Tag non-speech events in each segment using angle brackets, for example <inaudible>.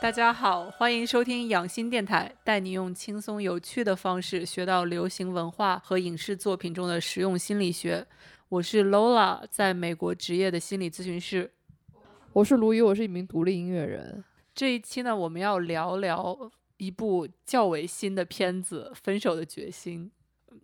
大家好，欢迎收听养心电台，带你用轻松有趣的方式学到流行文化和影视作品中的实用心理学。我是 Lola，在美国职业的心理咨询师。我是卢宇，我是一名独立音乐人。这一期呢，我们要聊聊一部较为新的片子《分手的决心》。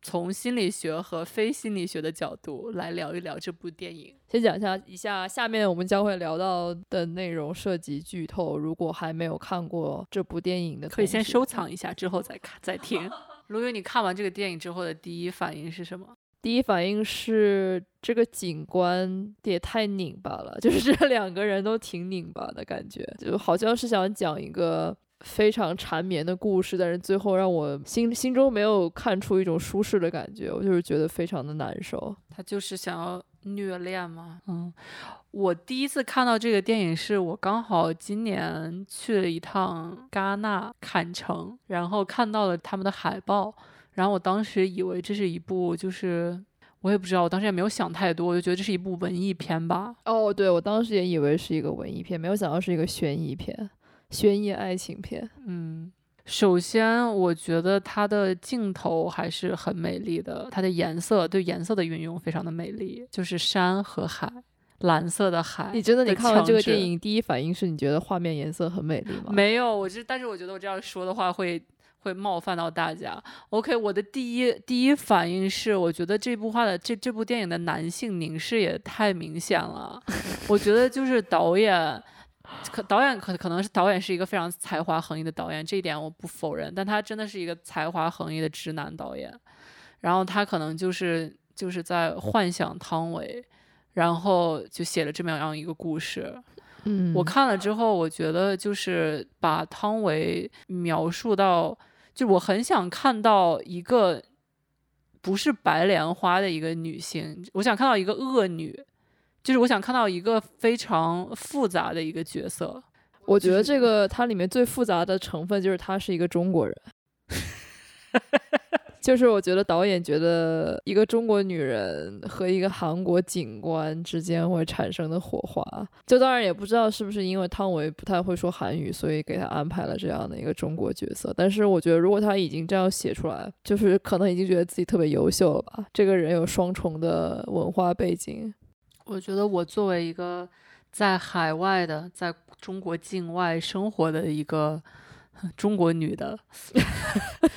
从心理学和非心理学的角度来聊一聊这部电影。先讲一下，以下下面我们将会聊到的内容涉及剧透。如果还没有看过这部电影的，可以先收藏一下，之后再看再听。<laughs> 卢云，你看完这个电影之后的第一反应是什么？<laughs> 第一反应是这个警官也太拧巴了，就是这两个人都挺拧巴的感觉，就好像是想讲一个。非常缠绵的故事，但是最后让我心心中没有看出一种舒适的感觉，我就是觉得非常的难受。他就是想要虐恋吗？嗯，我第一次看到这个电影是我刚好今年去了一趟戛纳坎城，然后看到了他们的海报，然后我当时以为这是一部，就是我也不知道，我当时也没有想太多，我就觉得这是一部文艺片吧。哦，对，我当时也以为是一个文艺片，没有想到是一个悬疑片。悬疑爱情片，嗯，首先我觉得它的镜头还是很美丽的，它的颜色对颜色的运用非常的美丽，就是山和海，蓝色的海。你觉得你看完这个电影，第一反应是你觉得画面颜色很美丽吗？没有，我这但是我觉得我这样说的话会会冒犯到大家。OK，我的第一第一反应是，我觉得这部画的这这部电影的男性凝视也太明显了，<laughs> 我觉得就是导演。可导演可可能是导演是一个非常才华横溢的导演，这一点我不否认。但他真的是一个才华横溢的直男导演，然后他可能就是就是在幻想汤唯，然后就写了这么样一个故事。嗯，我看了之后，我觉得就是把汤唯描述到，就我很想看到一个不是白莲花的一个女性，我想看到一个恶女。就是我想看到一个非常复杂的一个角色，我觉得这个它里面最复杂的成分就是他是一个中国人，<laughs> 就是我觉得导演觉得一个中国女人和一个韩国警官之间会产生的火花，就当然也不知道是不是因为汤唯不太会说韩语，所以给他安排了这样的一个中国角色。但是我觉得如果他已经这样写出来，就是可能已经觉得自己特别优秀了吧。这个人有双重的文化背景。我觉得我作为一个在海外的，在中国境外生活的一个中国女的，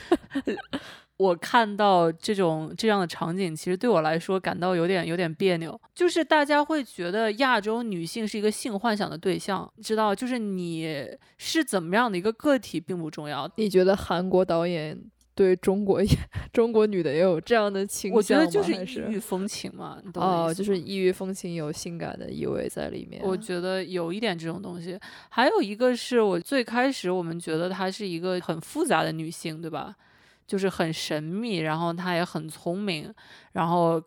<laughs> 我看到这种这样的场景，其实对我来说感到有点有点别扭。就是大家会觉得亚洲女性是一个性幻想的对象，知道？就是你是怎么样的一个个体并不重要。你觉得韩国导演？对中国也 <laughs> 中国女的也有这样的倾向我觉得就是异域风情嘛。哦，就是异域风情有性感的意味在里面。我觉得有一点这种东西。还有一个是我最开始我们觉得她是一个很复杂的女性，对吧？就是很神秘，然后她也很聪明，然后。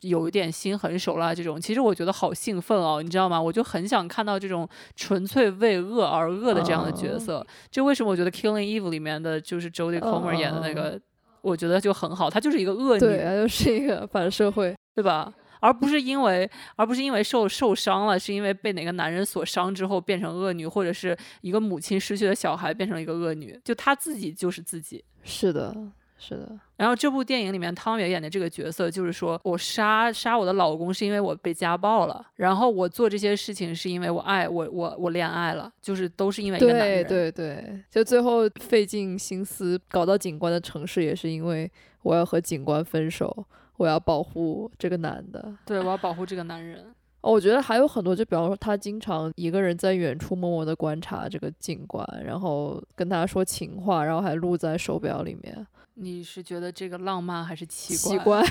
有一点心狠手辣这种，其实我觉得好兴奋哦，你知道吗？我就很想看到这种纯粹为恶而恶的这样的角色。就为什么我觉得《Killing Eve》里面的就是 Jodie Comer 演的那个，我觉得就很好，她就是一个恶女，对，她就是一个反社会，对吧？而不是因为，而不是因为受受伤了，是因为被哪个男人所伤之后变成恶女，或者是一个母亲失去了小孩变成了一个恶女，就她自己就是自己。是的。是的，然后这部电影里面汤圆演的这个角色，就是说我杀杀我的老公是因为我被家暴了，然后我做这些事情是因为我爱我我我恋爱了，就是都是因为一个男人。对对对，就最后费尽心思搞到警官的城市，也是因为我要和警官分手，我要保护这个男的。对，我要保护这个男人。哦，我觉得还有很多，就比方说他经常一个人在远处默默的观察这个警官，然后跟他说情话，然后还录在手表里面。你是觉得这个浪漫还是奇怪？奇怪，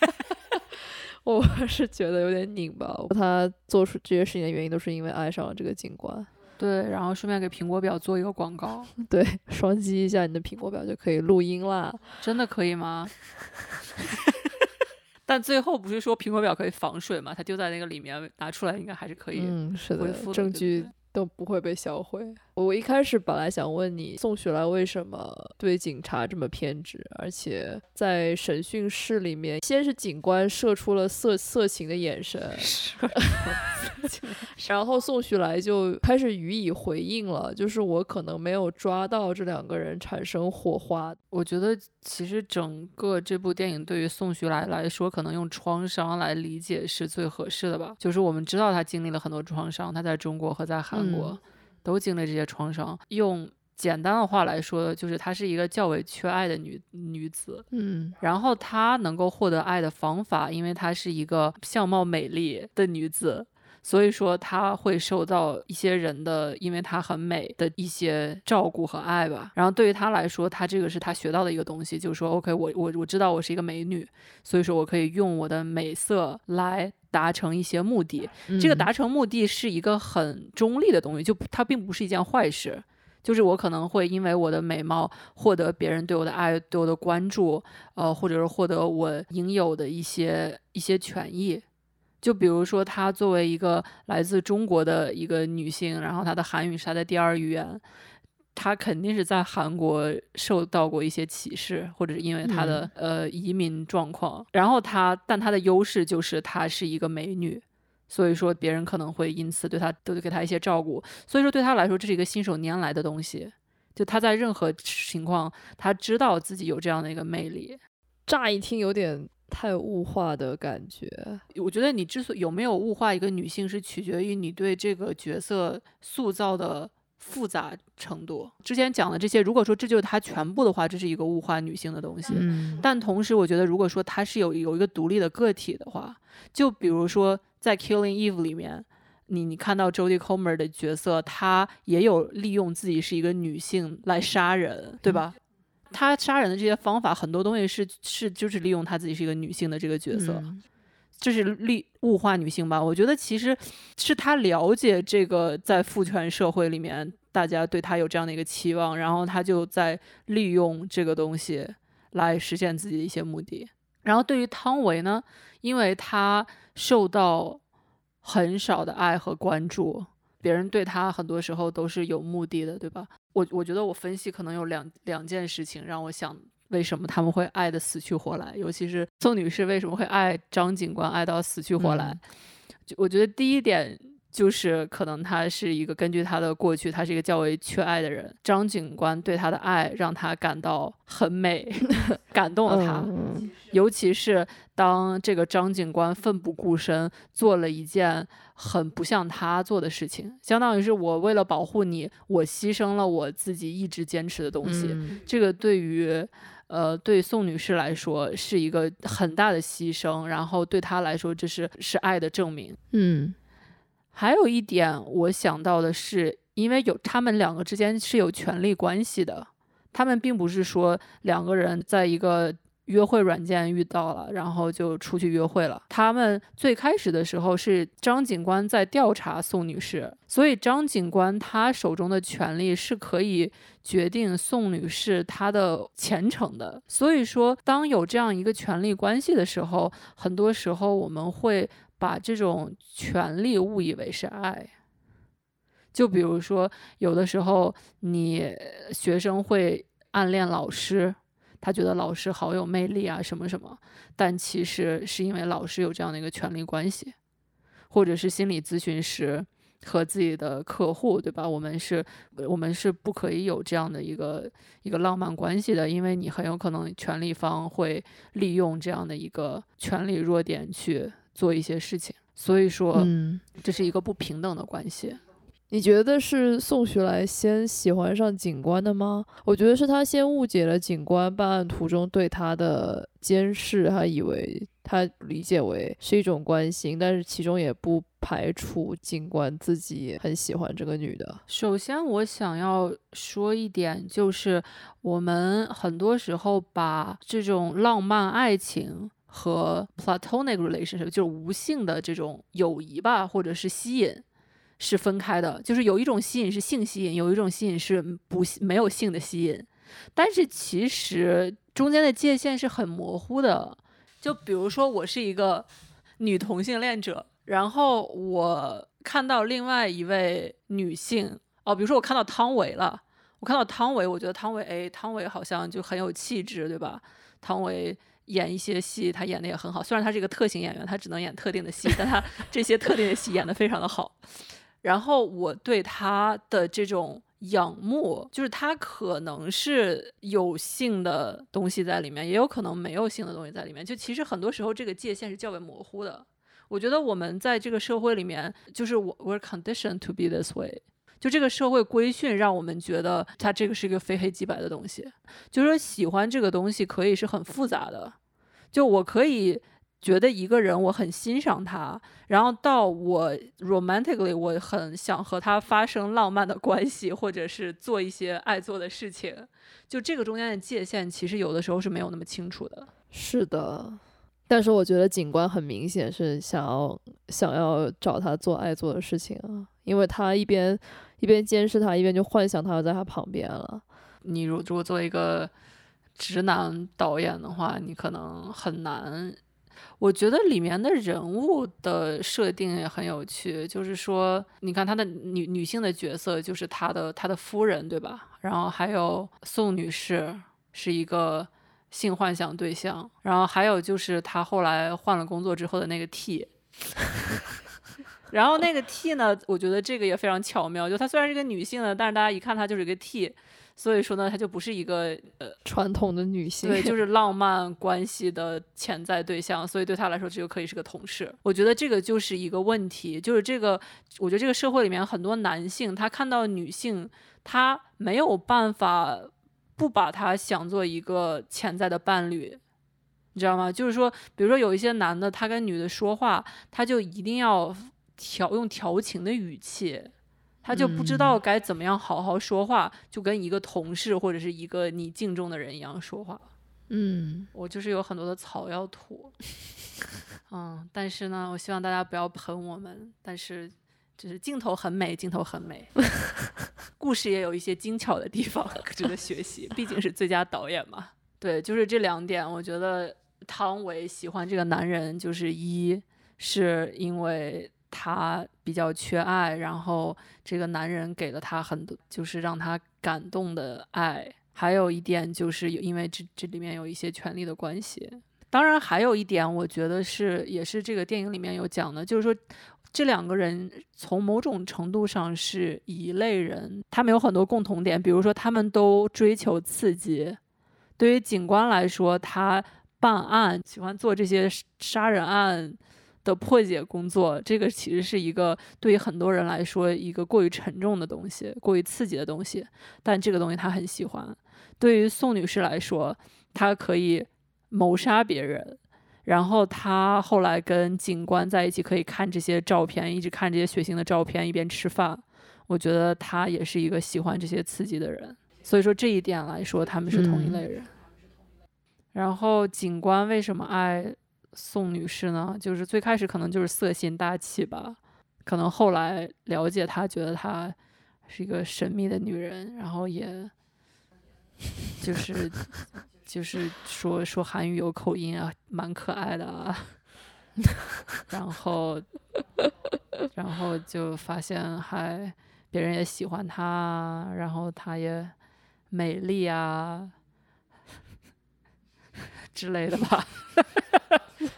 <laughs> <laughs> 我是觉得有点拧巴。他做出这些事情的原因都是因为爱上了这个警官。对，然后顺便给苹果表做一个广告。<laughs> 对，双击一下你的苹果表就可以录音啦。真的可以吗？但最后不是说苹果表可以防水吗？它丢在那个里面拿出来应该还是可以。嗯，是的，证据都不会被销毁。我一开始本来想问你，宋雪莱为什么对警察这么偏执，而且在审讯室里面，先是警官射出了色色情的眼神，<laughs> 然后宋雪莱就开始予以回应了，就是我可能没有抓到这两个人产生火花。我觉得其实整个这部电影对于宋雪莱来说，可能用创伤来理解是最合适的吧。就是我们知道他经历了很多创伤，他在中国和在韩国都经历这些创伤。用简单的话来说，就是她是一个较为缺爱的女女子。嗯，然后她能够获得爱的方法，因为她是一个相貌美丽的女子。所以说，她会受到一些人的，因为她很美的一些照顾和爱吧。然后对于她来说，她这个是她学到的一个东西，就是说，OK，我我我知道我是一个美女，所以说我可以用我的美色来达成一些目的。这个达成目的是一个很中立的东西，就它并不是一件坏事。就是我可能会因为我的美貌获得别人对我的爱、对我的关注，呃，或者是获得我应有的一些一些权益。就比如说，她作为一个来自中国的一个女性，然后她的韩语是她的第二语言，她肯定是在韩国受到过一些歧视，或者是因为她的呃移民状况。然后她，但她的优势就是她是一个美女，所以说别人可能会因此对她都给她一些照顾。所以说对她来说，这是一个信手拈来的东西。就她在任何情况，她知道自己有这样的一个魅力。乍一听有点。太物化的感觉，我觉得你之所以有没有物化一个女性，是取决于你对这个角色塑造的复杂程度。之前讲的这些，如果说这就是它全部的话，这是一个物化女性的东西。但同时，我觉得如果说它是有有一个独立的个体的话，就比如说在《Killing Eve》里面，你你看到 Jodie Comer 的角色，她也有利用自己是一个女性来杀人，对吧？他杀人的这些方法，很多东西是是就是利用他自己是一个女性的这个角色，就是利物化女性吧？我觉得其实是他了解这个在父权社会里面，大家对他有这样的一个期望，然后他就在利用这个东西来实现自己的一些目的。然后对于汤唯呢，因为她受到很少的爱和关注。别人对他很多时候都是有目的的，对吧？我我觉得我分析可能有两两件事情让我想，为什么他们会爱的死去活来？尤其是宋女士为什么会爱张警官爱到死去活来？就我觉得第一点。就是可能他是一个根据他的过去，他是一个较为缺爱的人。张警官对他的爱让他感到很美，<laughs> 感动了他。尤其是当这个张警官奋不顾身做了一件很不像他做的事情，相当于是我为了保护你，我牺牲了我自己一直坚持的东西。这个对于呃对宋女士来说是一个很大的牺牲，然后对她来说这是是爱的证明。嗯。还有一点，我想到的是，因为有他们两个之间是有权利关系的，他们并不是说两个人在一个约会软件遇到了，然后就出去约会了。他们最开始的时候是张警官在调查宋女士，所以张警官他手中的权利是可以决定宋女士她的前程的。所以说，当有这样一个权利关系的时候，很多时候我们会。把这种权利误以为是爱，就比如说，有的时候你学生会暗恋老师，他觉得老师好有魅力啊，什么什么，但其实是因为老师有这样的一个权利关系，或者是心理咨询师和自己的客户，对吧？我们是，我们是不可以有这样的一个一个浪漫关系的，因为你很有可能权力方会利用这样的一个权力弱点去。做一些事情，所以说，嗯这是一个不平等的关系。你觉得是宋学来先喜欢上警官的吗？我觉得是他先误解了警官办案途中对他的监视，他以为他理解为是一种关心，但是其中也不排除警官自己很喜欢这个女的。首先，我想要说一点，就是我们很多时候把这种浪漫爱情。和 platonic relationship 就是无性的这种友谊吧，或者是吸引，是分开的。就是有一种吸引是性吸引，有一种吸引是不没有性的吸引。但是其实中间的界限是很模糊的。就比如说，我是一个女同性恋者，然后我看到另外一位女性哦，比如说我看到汤唯了，我看到汤唯，我觉得汤唯，哎，汤唯好像就很有气质，对吧？汤唯演一些戏，他演的也很好，虽然他是一个特型演员，他只能演特定的戏，但他这些特定的戏演得非常的好。然后我对他的这种仰慕，就是他可能是有性的东西在里面，也有可能没有性的东西在里面。就其实很多时候这个界限是较为模糊的。我觉得我们在这个社会里面，就是我 we're conditioned to be this way，就这个社会规训让我们觉得它这个是一个非黑即白的东西，就是说喜欢这个东西可以是很复杂的，就我可以觉得一个人我很欣赏他，然后到我 romantically 我很想和他发生浪漫的关系，或者是做一些爱做的事情，就这个中间的界限其实有的时候是没有那么清楚的。是的。但是我觉得警官很明显是想要想要找他做爱做的事情啊，因为他一边一边监视他，一边就幻想他要在他旁边了。你如如果做一个直男导演的话，你可能很难。我觉得里面的人物的设定也很有趣，就是说，你看他的女女性的角色就是他的他的夫人，对吧？然后还有宋女士是一个。性幻想对象，然后还有就是他后来换了工作之后的那个 T，<laughs> 然后那个 T 呢，我觉得这个也非常巧妙，就她虽然是个女性的，但是大家一看她就是一个 T，所以说呢，她就不是一个呃传统的女性，对，<laughs> 就是浪漫关系的潜在对象，所以对她来说，这就可以是个同事。我觉得这个就是一个问题，就是这个，我觉得这个社会里面很多男性，他看到女性，他没有办法。不把她想做一个潜在的伴侣，你知道吗？就是说，比如说有一些男的，他跟女的说话，他就一定要调用调情的语气，他就不知道该怎么样好好说话，就跟一个同事或者是一个你敬重的人一样说话。嗯，我就是有很多的草要吐，<laughs> 嗯，但是呢，我希望大家不要喷我们，但是。就是镜头很美，镜头很美，<laughs> 故事也有一些精巧的地方值得学习。毕竟是最佳导演嘛。对，就是这两点，我觉得汤唯喜欢这个男人，就是一是因为他比较缺爱，然后这个男人给了他很多，就是让他感动的爱。还有一点就是因为这这里面有一些权力的关系。当然，还有一点，我觉得是也是这个电影里面有讲的，就是说。这两个人从某种程度上是一类人，他们有很多共同点，比如说他们都追求刺激。对于警官来说，他办案喜欢做这些杀人案的破解工作，这个其实是一个对于很多人来说一个过于沉重的东西，过于刺激的东西。但这个东西他很喜欢。对于宋女士来说，她可以谋杀别人。然后她后来跟警官在一起，可以看这些照片，一直看这些血腥的照片，一边吃饭。我觉得她也是一个喜欢这些刺激的人，所以说这一点来说，他们是同一类人。然后警官为什么爱宋女士呢？就是最开始可能就是色心大气吧，可能后来了解她，觉得她是一个神秘的女人，然后也就是。就是说说韩语有口音啊，蛮可爱的啊。<laughs> 然后，然后就发现还别人也喜欢她，然后她也美丽啊之类的吧。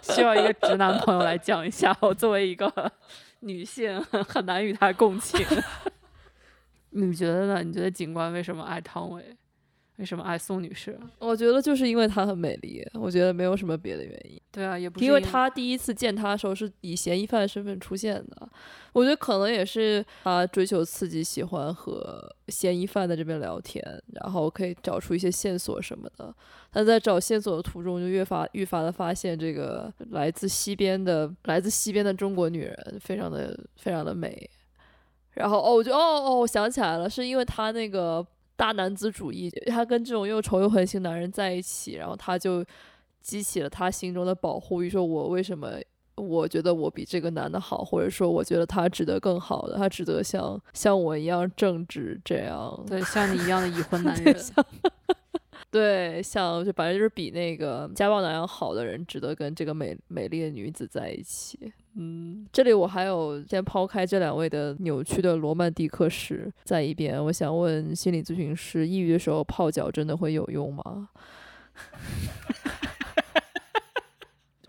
需要一个直男朋友来讲一下，我作为一个女性很难与他共情。<laughs> 你觉得呢？你觉得警官为什么爱汤唯？为什么爱宋女士？我觉得就是因为她很美丽，我觉得没有什么别的原因。对啊，也不是因为她第一次见她的时候是以嫌疑犯身份出现的。我觉得可能也是她追求刺激，喜欢和嫌疑犯在这边聊天，然后可以找出一些线索什么的。她在找线索的途中，就越发愈发的发现这个来自西边的来自西边的中国女人非常的非常的美。然后哦，我就哦哦，我想起来了，是因为她那个。大男子主义，他跟这种又丑又狠心男人在一起，然后他就激起了他心中的保护欲，说我为什么我觉得我比这个男的好，或者说我觉得他值得更好的，他值得像像我一样正直这样，对，像你一样的已婚 <laughs> 男人，对，像就反正就是比那个家暴男要好的人，值得跟这个美美丽的女子在一起。嗯，这里我还有先抛开这两位的扭曲的罗曼蒂克史在一边，我想问心理咨询师，抑郁的时候泡脚真的会有用吗？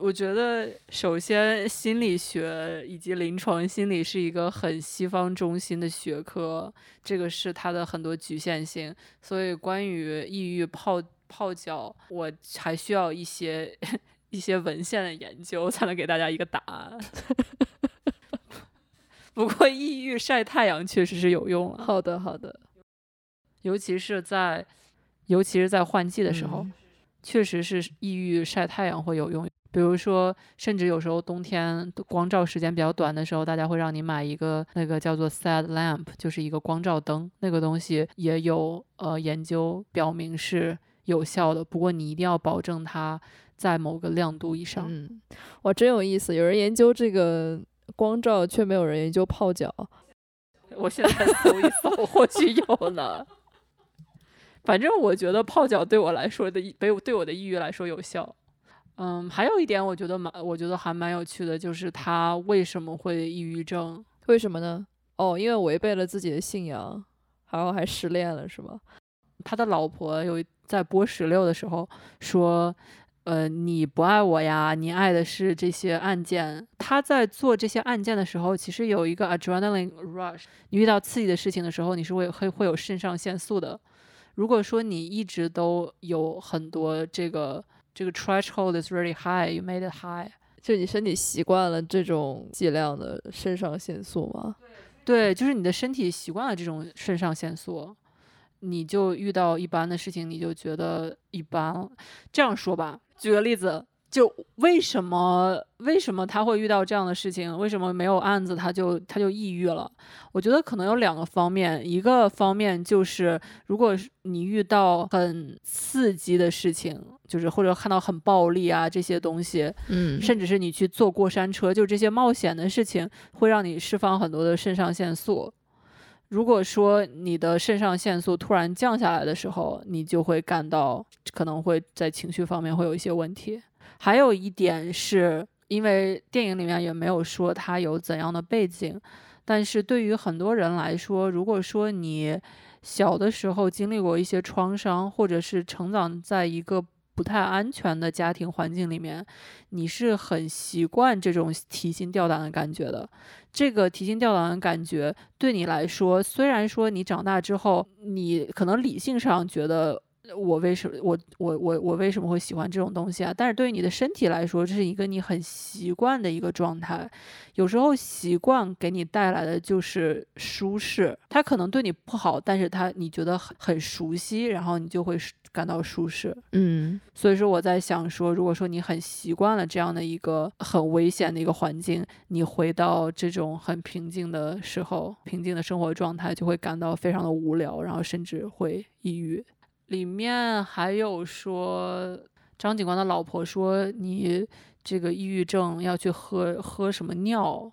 我觉得首先心理学以及临床心理是一个很西方中心的学科，这个是它的很多局限性。所以关于抑郁泡泡脚，我还需要一些一些文献的研究才能给大家一个答案。<laughs> 不过抑郁晒太阳确实是有用了，好的，好的，尤其是在尤其是在换季的时候，嗯确实是抑郁晒太阳会有用。比如说，甚至有时候冬天光照时间比较短的时候，大家会让你买一个那个叫做 sad lamp，就是一个光照灯，那个东西也有呃研究表明是有效的。不过你一定要保证它在某个亮度以上。嗯，哇，真有意思，有人研究这个光照，却没有人研究泡脚。<laughs> 我现在搜一搜，<laughs> 或许有呢。<laughs> 反正我觉得泡脚对我来说的抑，对我对我的抑郁来说有效。嗯，还有一点我觉得蛮，我觉得还蛮有趣的，就是他为什么会抑郁症？为什么呢？哦，因为违背了自己的信仰，然后还失恋了，是吗？他的老婆有在播十六的时候说，呃，你不爱我呀，你爱的是这些案件。他在做这些案件的时候，其实有一个 adrenaline rush。你遇到刺激的事情的时候，你是会会会有肾上腺素的。如果说你一直都有很多这个这个 threshold is really high, you made it high，就你身体习惯了这种剂量的肾上腺素吗？对，就是你的身体习惯了这种肾上腺素，你就遇到一般的事情，你就觉得一般。这样说吧，举个例子，就为什么为什么他会遇到这样的事情？为什么没有案子他就他就抑郁了？我觉得可能有两个方面，一个方面就是如果是你遇到很刺激的事情，就是或者看到很暴力啊这些东西，嗯甚至是你去坐过山车，就这些冒险的事情，会让你释放很多的肾上腺素。如果说你的肾上腺素突然降下来的时候，你就会感到可能会在情绪方面会有一些问题。还有一点是因为电影里面也没有说他有怎样的背景，但是对于很多人来说，如果说你小的时候经历过一些创伤，或者是成长在一个不太安全的家庭环境里面，你是很习惯这种提心吊胆的感觉的。这个提心吊胆的感觉对你来说，虽然说你长大之后，你可能理性上觉得我为什么我我我我为什么会喜欢这种东西啊？但是对于你的身体来说，这是一个你很习惯的一个状态。有时候习惯给你带来的就是舒适，它可能对你不好，但是它你觉得很很熟悉，然后你就会感到舒适。嗯所以说我在想说，如果说你很习惯了这样的一个很危险的一个环境，你回到这种很平静的时候，平静的生活状态，就会感到非常的无聊，然后甚至会抑郁。里面还有说，张警官的老婆说你这个抑郁症要去喝喝什么尿，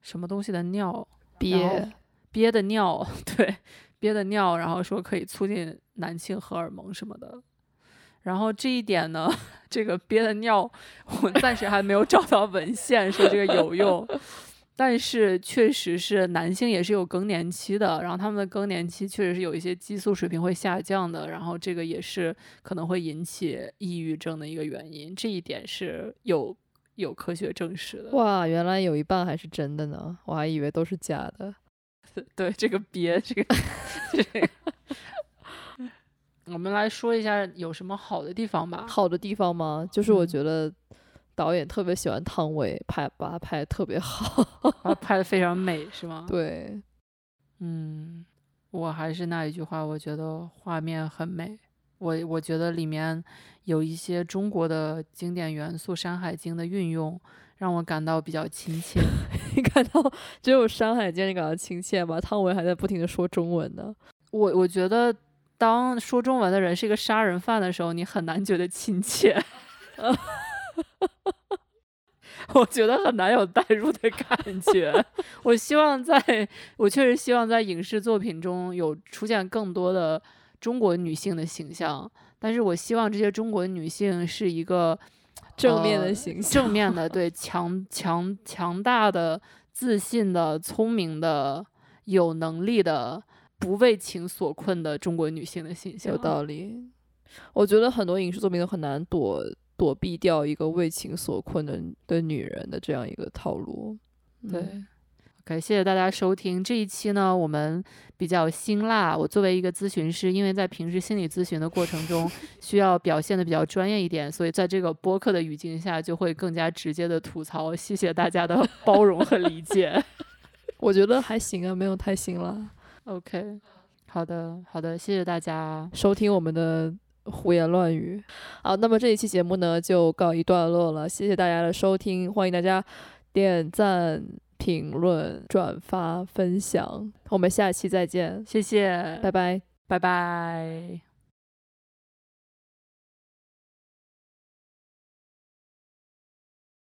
什么东西的尿，憋憋的尿，<laughs> 对，憋的尿，然后说可以促进男性荷尔蒙什么的。然后这一点呢，<laughs> 这个憋的尿，我暂时还没有找到文献说这个有用，<laughs> 但是确实是男性也是有更年期的，然后他们的更年期确实是有一些激素水平会下降的，然后这个也是可能会引起抑郁症的一个原因，这一点是有有科学证实的。哇，原来有一半还是真的呢，我还以为都是假的。<laughs> 对这个憋，这个这个，<laughs> 我们来说一下有什么好的地方吧。好的地方吗？就是我嗯觉得导演特别喜欢汤唯，拍把他拍的特别好。<laughs> 把它拍的非常美，是吗？对，嗯，我还是那一句话，我觉得画面很美。我我觉得里面有一些中国的经典元素，《山海经》的运用让我感到比较亲切。<laughs> 你感到只有《山海经》你感到亲切吗？汤唯还在不停的说中文呢。我我觉得，当说中文的人是一个杀人犯的时候，你很难觉得亲切。<laughs> 我觉得很难有代入的感觉。<laughs> 我希望在，我确实希望在影视作品中有出现更多的中国女性的形象，但是我希望这些中国女性是一个正面的呃形象，正面的，<laughs> 对强强强大的、自信的、聪明的、有能力的、不为情所困的中国女性的形象。有道理。我觉得很多影视作品都很难躲躲避掉一个为情所困的的女人的这样一个套路。对嗯，OK，谢谢大家收听这一期呢，我们比较辛辣。我作为一个咨询师，因为在平时心理咨询的过程中，<laughs> 需要表现的比较专业一点，所以在这个播客的语境下，就会更加直接的吐槽。谢谢大家的 <laughs> 包容和理解。<laughs> 我觉得还行啊，没有太辛辣。OK，好的，好的，谢谢大家。收听我们的胡言乱语。好，那么这一期节目呢就告一段落了，谢谢大家的收听，欢迎大家点赞、评论、转发、分享，我们下期再见，谢谢，拜拜。拜拜。